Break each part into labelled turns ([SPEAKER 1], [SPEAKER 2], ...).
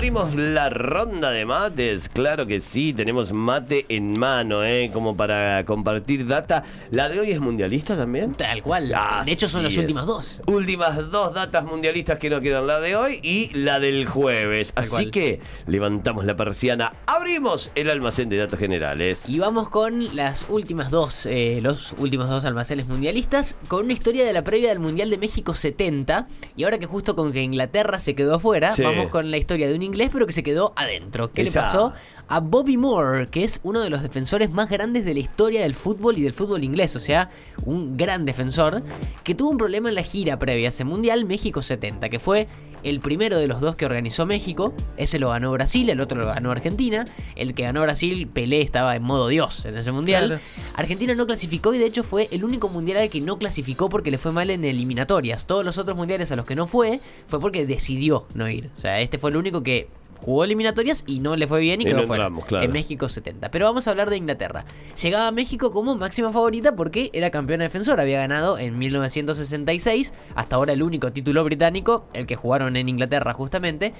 [SPEAKER 1] Abrimos la ronda de mates, claro que sí, tenemos mate en mano, ¿eh? Como para compartir data. ¿La de hoy es mundialista también?
[SPEAKER 2] Tal cual. de hecho, son las
[SPEAKER 1] es.
[SPEAKER 2] últimas dos.
[SPEAKER 1] Últimas dos datas mundialistas que nos quedan, la de hoy y la del jueves.
[SPEAKER 2] Tal
[SPEAKER 1] Así
[SPEAKER 2] cual.
[SPEAKER 1] que levantamos la persiana, abrimos el almacén de datos generales.
[SPEAKER 2] Y vamos con las últimas dos, eh, los últimos dos almacenes mundialistas, con una historia de la previa del Mundial de México 70. Y ahora que justo con que Inglaterra se quedó afuera,
[SPEAKER 1] Sí.
[SPEAKER 2] vamos con la historia de un inglés, pero que se quedó adentro. ¿Qué
[SPEAKER 1] Esa.
[SPEAKER 2] le pasó? A Bobby Moore, que es uno de los defensores más grandes de la historia del fútbol y del fútbol inglés, o sea, un gran defensor, que tuvo un problema en la gira previa a ese Mundial México 70, que fue el primero de los dos que organizó México. Ese lo ganó Brasil, el otro lo ganó Argentina. El que ganó Brasil, Pelé, estaba en modo Dios en ese Mundial.
[SPEAKER 3] Claro.
[SPEAKER 2] Argentina no clasificó y de hecho fue el único mundial al que no clasificó porque le fue mal en eliminatorias. Todos los otros mundiales a los que no fue fue porque decidió no ir. O sea, este fue el único que jugó eliminatorias y no le fue bien y,
[SPEAKER 1] Y
[SPEAKER 2] quedó
[SPEAKER 1] no
[SPEAKER 2] fuera.
[SPEAKER 1] entramos, claro.
[SPEAKER 2] En México 70. Pero vamos a hablar de Inglaterra. Llegaba a México como máxima favorita porque era campeona defensora. Había ganado en 1966, hasta ahora el único título británico, el que jugaron en Inglaterra justamente.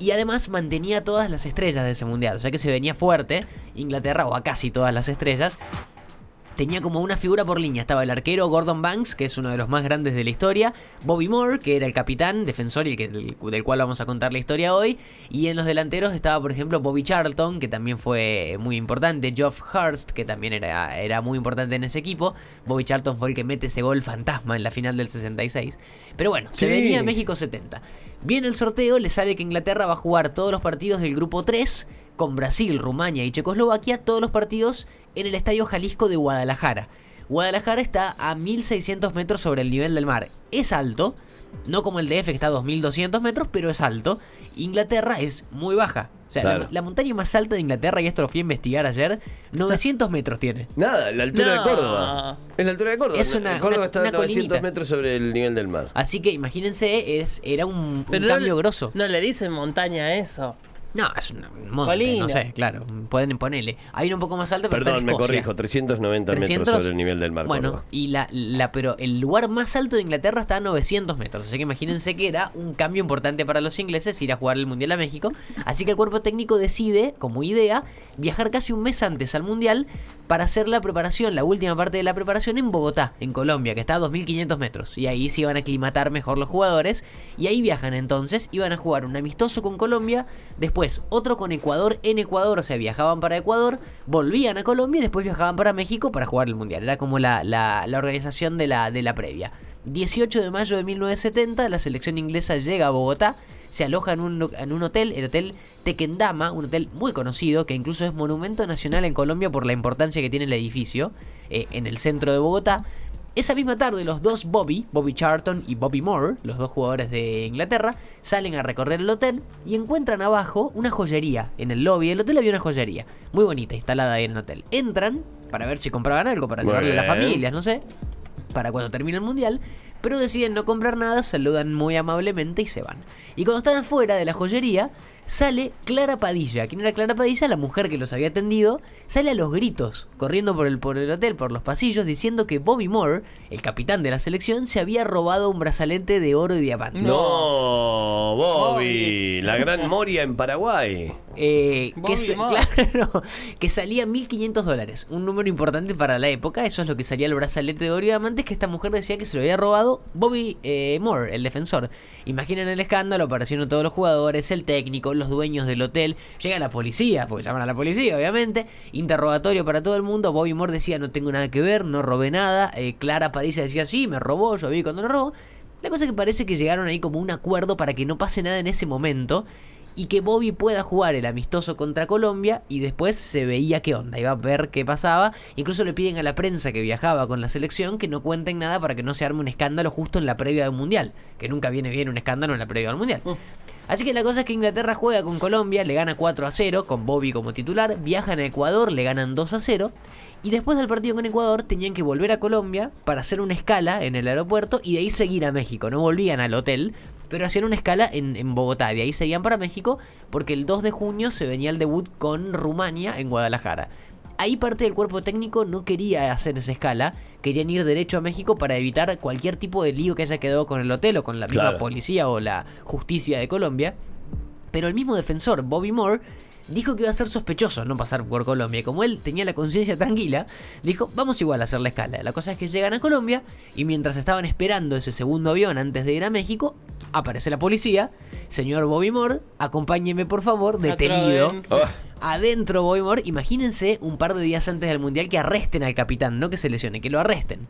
[SPEAKER 2] Y además mantenía todas las estrellas de ese mundial. O sea que se venía fuerte Inglaterra, o a casi todas las estrellas tenía como una figura por línea. Estaba el arquero Gordon Banks, que es uno de los más grandes de la historia. Bobby Moore, que era el capitán, defensor y el que, del, del cual vamos a contar la historia hoy. Y en los delanteros estaba, por ejemplo, Bobby Charlton, que también fue muy importante. Geoff Hurst, que también era, era muy importante en ese equipo. Bobby Charlton fue el que mete ese gol fantasma en la final del 66. Pero bueno, se venía México 70. Viene el sorteo, le sale que Inglaterra va a jugar todos los partidos del grupo 3 con Brasil, Rumania y Checoslovaquia, todos los partidos en el Estadio Jalisco de Guadalajara. Guadalajara está a 1600 metros sobre el nivel del mar. Es alto, no como el DF que está a 2200 metros, pero es alto. Inglaterra es muy baja. O sea,
[SPEAKER 1] Claro.
[SPEAKER 2] la, la montaña más alta de Inglaterra, y esto lo fui a investigar ayer, 900 metros tiene.
[SPEAKER 1] Nada, la altura
[SPEAKER 3] No.
[SPEAKER 1] de Córdoba. Es la altura de Córdoba.
[SPEAKER 2] Es una-
[SPEAKER 1] Córdoba
[SPEAKER 2] una-
[SPEAKER 1] está
[SPEAKER 2] una
[SPEAKER 1] a 900
[SPEAKER 2] colinita.
[SPEAKER 1] metros sobre el nivel del mar.
[SPEAKER 2] Así que imagínense, es, era un, un
[SPEAKER 3] Pero no
[SPEAKER 2] cambio grosso.
[SPEAKER 3] No le dicen montaña a eso.
[SPEAKER 2] No, es un monte,
[SPEAKER 3] Colina.
[SPEAKER 2] no sé, claro, pueden ponerle. Hay uno un poco más alto, pero
[SPEAKER 1] Perdón, me
[SPEAKER 2] Escocia.
[SPEAKER 1] corrijo, 390 metros
[SPEAKER 2] 300.
[SPEAKER 1] sobre el nivel del mar.
[SPEAKER 2] Bueno,
[SPEAKER 1] Córdoba.
[SPEAKER 2] y la, la- pero el lugar más alto de Inglaterra está a 900 metros. Así que imagínense que era un cambio importante para los ingleses ir a jugar el Mundial a México. Así que el cuerpo técnico decide, como idea, viajar casi un mes antes al Mundial para hacer la preparación, la última parte de la preparación en Bogotá, en Colombia, que está a 2500 metros. Y ahí se iban a aclimatar mejor los jugadores. Y ahí viajan entonces, iban a jugar un amistoso con Colombia, después otro con Ecuador en Ecuador, o sea, viajaban para Ecuador, volvían a Colombia y después viajaban para México para jugar el Mundial. Era como la, la- organización de la, de la previa. 18 de mayo de 1970, la selección inglesa llega a Bogotá, se aloja en un, en un hotel, el Hotel Tequendama, un hotel muy conocido, que incluso es monumento nacional en Colombia por la importancia que tiene el edificio, eh, en el centro de Bogotá. Esa misma tarde los dos Bobby, Bobby Charlton y Bobby Moore, los dos jugadores de Inglaterra, salen a recorrer el hotel y encuentran abajo una joyería. En el lobby del hotel había una joyería, muy bonita, instalada ahí en el hotel. Entran para ver si compraban algo, para llevarle a las familias, no sé, para cuando termine el mundial, pero deciden no comprar nada, saludan muy amablemente y se van. Y cuando están afuera de la joyería, sale Clara Padilla. ¿Quién era Clara Padilla? La mujer que los había atendido. Sale a los gritos, corriendo por el, por el hotel, por los pasillos, diciendo que Bobby Moore, el capitán de la selección, se había robado un brazalete de oro y diamantes.
[SPEAKER 1] No, Bobby,
[SPEAKER 3] Bobby.
[SPEAKER 1] la gran Moria en Paraguay.
[SPEAKER 2] Eh, que, claro, que salía 1500 dólares. Un número importante para la época. Eso es lo que salía el brazalete de oro y diamantes que esta mujer decía que se lo había robado Bobby eh, Moore, el defensor. Imaginen el escándalo, apareciendo todos los jugadores, el técnico, los dueños del hotel. Llega la policía, porque llaman a la policía, obviamente. Interrogatorio para todo el mundo. Bobby Moore decía no tengo nada que ver, no robé nada. Eh, Clara Padilla decía sí, me robó, yo vi cuando lo robó. La cosa que parece que llegaron ahí como un acuerdo para que no pase nada en ese momento y que Bobby pueda jugar el amistoso contra Colombia y después se veía qué onda, iba a ver qué pasaba. Incluso le piden a la prensa que viajaba con la selección que no cuenten nada para que no se arme un escándalo justo en la previa del Mundial, que nunca viene bien un escándalo en la previa del Mundial. Así que la cosa es que Inglaterra juega con Colombia, le gana 4 a 0 con Bobby como titular, viajan a Ecuador, le ganan 2 a 0 y después del partido con Ecuador tenían que volver a Colombia para hacer una escala en el aeropuerto y de ahí seguir a México. No volvían al hotel, pero hacían una escala en, en Bogotá. De ahí seguían para México porque el 2 de junio se venía el debut con Rumania en Guadalajara. Ahí parte del cuerpo técnico no quería hacer esa escala, querían ir derecho a México para evitar cualquier tipo de lío que haya quedado con el hotel o con la misma policía o la justicia de Colombia. Pero el mismo defensor, Bobby Moore, dijo que iba a ser sospechoso no pasar por Colombia. Y Como él tenía la conciencia tranquila, dijo, vamos igual a hacer la escala. La cosa es que llegan a Colombia y mientras estaban esperando ese segundo avión antes de ir a México, aparece la policía. Señor Bobby Moore, acompáñeme por favor, detenido.
[SPEAKER 1] Oh,
[SPEAKER 2] Adentro Bobby Moore, imagínense un par de días antes del Mundial que arresten al capitán, no que se lesione, que lo arresten.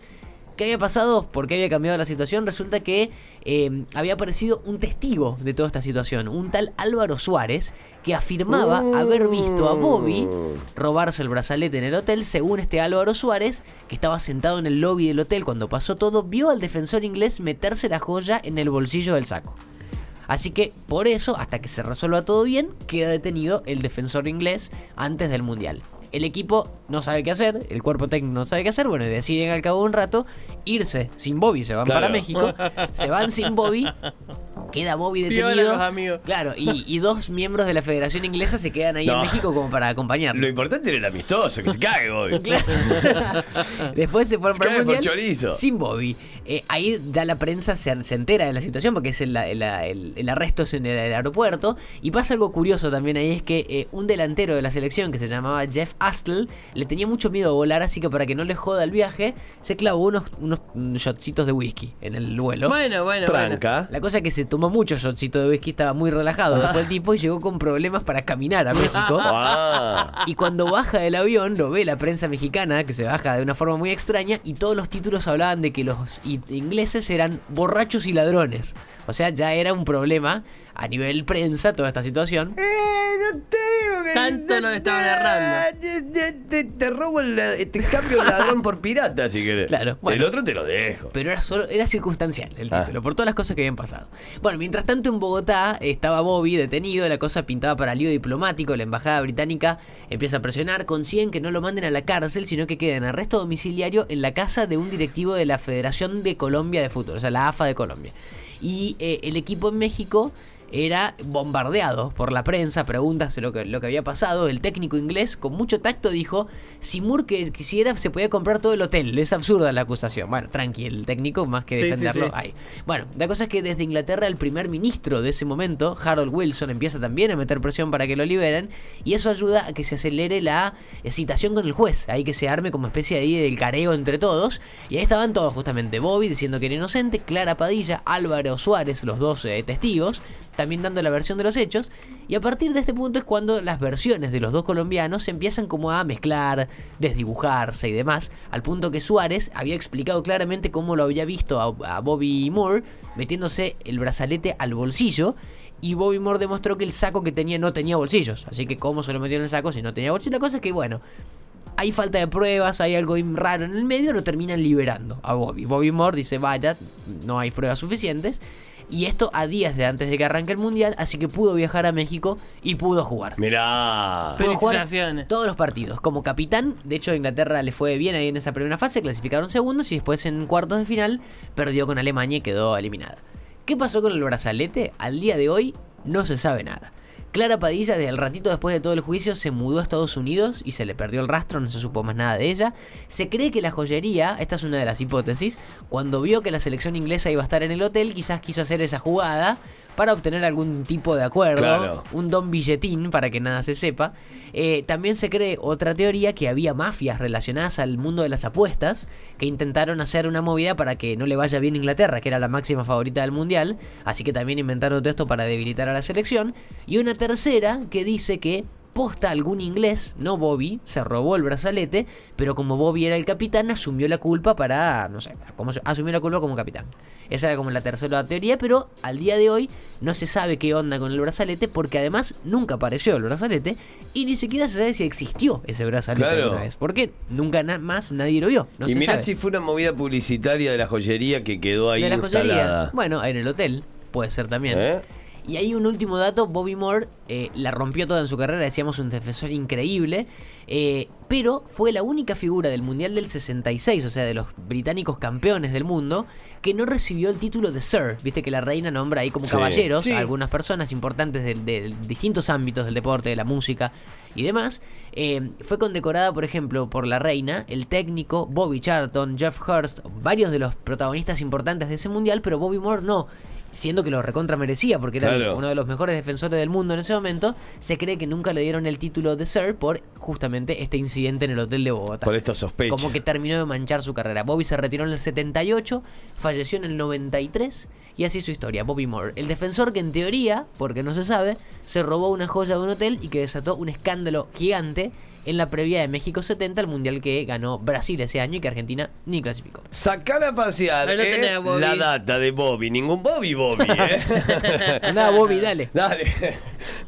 [SPEAKER 2] ¿Qué había pasado? ¿Por qué había cambiado la situación? Resulta que eh, había aparecido un testigo de toda esta situación, un tal Álvaro Suárez, que afirmaba haber visto a Bobby robarse el brazalete en el hotel. Según este Álvaro Suárez, que estaba sentado en el lobby del hotel cuando pasó todo, vio al defensor inglés meterse la joya en el bolsillo del saco. Así que por eso, hasta que se resuelva todo bien, queda detenido el defensor inglés antes del Mundial. El equipo no sabe qué hacer, el cuerpo técnico no sabe qué hacer, bueno, y deciden al cabo de un rato irse sin Bobby, se van
[SPEAKER 1] Claro.
[SPEAKER 2] para México, se van sin Bobby, queda Bobby detenido.
[SPEAKER 3] los amigos.
[SPEAKER 2] Claro, y, y dos miembros de la Federación Inglesa se quedan ahí en. México como para acompañarlo.
[SPEAKER 1] lo importante era el amistoso, que se cague hoy.
[SPEAKER 2] Claro. Después se fueron
[SPEAKER 1] Se
[SPEAKER 2] para el
[SPEAKER 1] cae por
[SPEAKER 2] mundial
[SPEAKER 1] chorizo.
[SPEAKER 2] sin Bobby. Eh, ahí ya la prensa se, se entera de la situación porque es el, el- el- el arresto es en el, el aeropuerto. Y pasa algo curioso también ahí es que eh, un delantero de la selección que se llamaba Jeff Astle le tenía mucho miedo a volar, así que para que no le joda el viaje, se clavó unos, unos shotcitos de whisky en el vuelo.
[SPEAKER 3] Bueno, bueno, bueno.
[SPEAKER 1] Tranca.
[SPEAKER 2] La cosa es que se tomó mucho shotcito de whisky, estaba muy relajado después el tipo y llegó con problemas para caminar a México. Y cuando baja del avión, lo ve la prensa mexicana, que se baja de una forma muy extraña, y todos los títulos hablaban de que los ingleses eran borrachos y ladrones. O sea, ya era un problema a nivel prensa toda esta situación.
[SPEAKER 3] Tanto no le estaban errando.
[SPEAKER 1] Te, te- te- te robo el, te cambio el ladrón por pirata si querés.
[SPEAKER 2] Claro, bueno.
[SPEAKER 1] El otro te lo dejo.
[SPEAKER 2] Pero era solo, era circunstancial el
[SPEAKER 1] Ah.
[SPEAKER 2] título, por todas las cosas que habían pasado. Bueno, mientras tanto en Bogotá estaba Bobby detenido, la cosa pintaba para lío diplomático, la embajada británica empieza a presionar, consiguen que no lo manden a la cárcel, sino que quede en arresto domiciliario en la casa de un directivo de la Federación de Colombia de Fútbol, o sea, la AFA de Colombia. Y eh, el equipo en México era bombardeado por la prensa, preguntas de lo que, lo que había pasado. El técnico inglés, con mucho tacto, dijo: Si Moore quisiera, se podía comprar todo el hotel. Es absurda la acusación. Bueno, tranqui, el técnico, más que
[SPEAKER 3] Sí, sí,
[SPEAKER 2] defenderlo,
[SPEAKER 3] sí.
[SPEAKER 2] ahí. Bueno, la cosa es que desde Inglaterra, el primer ministro de ese momento, Harold Wilson, empieza también a meter presión para que lo liberen. Y eso ayuda a que se acelere la citación con el juez. Ahí que se arme como especie ahí del careo entre todos. Y ahí estaban todos, justamente Bobby diciendo que era inocente, Clara Padilla, Álvaro Suárez, los dos eh, testigos también dando la versión de los hechos. Y a partir de este punto es cuando las versiones de los dos colombianos se empiezan como a mezclar, desdibujarse y demás, al punto que Suárez había explicado claramente cómo lo había visto a, Bobby Moore metiéndose el brazalete al bolsillo. Y Bobby Moore demostró que el saco que tenía no tenía bolsillos. Así que cómo se lo metió en el saco si no tenía bolsillos. La cosa es que, bueno, hay falta de pruebas, hay algo raro en el medio, lo terminan liberando a Bobby. Bobby Moore dice, vaya, no hay pruebas suficientes. Y esto a días de antes de que arranque el Mundial, así que pudo viajar a México y pudo jugar.
[SPEAKER 1] Mirá.
[SPEAKER 2] Pudo jugar
[SPEAKER 3] Felicitaciones.
[SPEAKER 2] todos los partidos. Como capitán, de hecho a Inglaterra le fue bien ahí en esa primera fase, clasificaron segundos y después en cuartos de final perdió con Alemania y quedó eliminada. ¿Qué pasó con el brazalete? Al día de hoy no se sabe nada. Clara Padilla, desde el ratito después de todo el juicio, se mudó a Estados Unidos y se le perdió el rastro, no se supo más nada de ella. Se cree que la joyería, esta es una de las hipótesis, cuando vio que la selección inglesa iba a estar en el hotel, quizás quiso hacer esa jugada para obtener algún tipo de acuerdo,
[SPEAKER 1] Claro.
[SPEAKER 2] un don billetín para que nada se sepa. Eh, también se cree otra teoría que había mafias relacionadas al mundo de las apuestas que intentaron hacer una movida para que no le vaya bien a Inglaterra, que era la máxima favorita del mundial. Así que también inventaron todo esto para debilitar a la selección. Y una tercera que dice que posta algún inglés, no Bobby, se robó el brazalete, pero como Bobby era el capitán, asumió la culpa para, no sé, como, asumió la culpa como capitán. Esa era como la tercera teoría, pero al día de hoy no se sabe qué onda con el brazalete, porque además nunca apareció el brazalete y ni siquiera se sabe si existió ese brazalete
[SPEAKER 1] Claro.
[SPEAKER 2] alguna vez, porque nunca na- más nadie lo vio. No
[SPEAKER 1] y
[SPEAKER 2] sabe.
[SPEAKER 1] si fue una movida publicitaria de la joyería que quedó ahí
[SPEAKER 2] de la
[SPEAKER 1] instalada.
[SPEAKER 2] joyería, bueno, en el hotel, puede ser también.
[SPEAKER 1] ¿Eh?
[SPEAKER 2] Y hay un último dato, Bobby Moore eh, la rompió toda en su carrera, decíamos un defensor increíble, eh, pero fue la única figura del Mundial del 66, o sea, de los británicos campeones del mundo, que no recibió el título de Sir. Viste que la reina nombra ahí como
[SPEAKER 1] Sí.
[SPEAKER 2] caballeros
[SPEAKER 3] Sí.
[SPEAKER 2] a algunas personas importantes de, de distintos ámbitos del deporte, de la música y demás. Eh, fue condecorada, por ejemplo, por la reina, el técnico, Bobby Charlton, Jeff Hurst, varios de los protagonistas importantes de ese mundial, pero Bobby Moore no. Siendo que lo recontra merecía, porque era
[SPEAKER 1] Claro.
[SPEAKER 2] uno de los mejores defensores del mundo en ese momento, se cree que nunca le dieron el título de Sir por justamente este incidente en el hotel de Bogotá.
[SPEAKER 1] Por esta sospecha.
[SPEAKER 2] Como que terminó de manchar su carrera. Bobby se retiró en el 78, falleció en el 93 y así su historia. Bobby Moore, el defensor que en teoría, porque no se sabe, se robó una joya de un hotel y que desató un escándalo gigante en la previa de México 70, el mundial que ganó Brasil ese año y que Argentina ni clasificó.
[SPEAKER 1] Sacala a pasear
[SPEAKER 3] lo
[SPEAKER 1] eh, la data de Bobby. Ningún Bobby Bobby, ¿eh?
[SPEAKER 2] Bobby, dale.
[SPEAKER 1] Dale.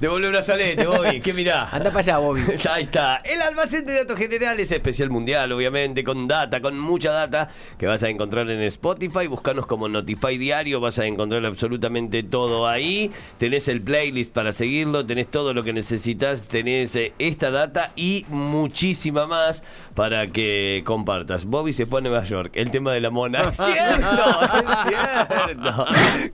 [SPEAKER 1] Devolve un brazalete, Bobby. ¿Qué mirá?
[SPEAKER 2] Anda para allá, Bobby.
[SPEAKER 1] Ahí está. El almacén de datos generales especial mundial, obviamente, con data, con mucha data que vas a encontrar en Spotify. Buscanos como Notify Diario, vas a encontrar absolutamente todo ahí. Tenés el playlist para seguirlo, tenés todo lo que necesitas, tenés eh, esta data y muchísima más para que compartas. Bobby se fue a Nueva York, el tema de la mona. ¡Es cierto! ¡Es cierto!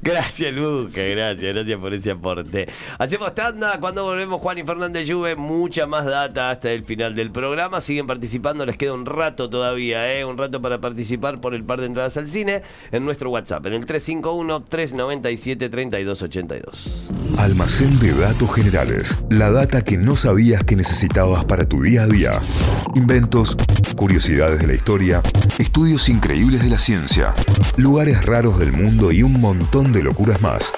[SPEAKER 1] Gracias, Luque, gracias, gracias por ese aporte. Hacemos tanda, cuando volvemos Juan y Fernández Lluve, mucha más data hasta el final del programa. Siguen participando, les queda un rato todavía, ¿eh? un rato para participar por el par de entradas al cine en nuestro WhatsApp, en el 351-397-3282.
[SPEAKER 4] Almacén de datos generales. La data que no sabías que necesitabas para tu día a día. Inventos, curiosidades de la historia, estudios increíbles de la ciencia, lugares raros del mundo y un montón de locuras más.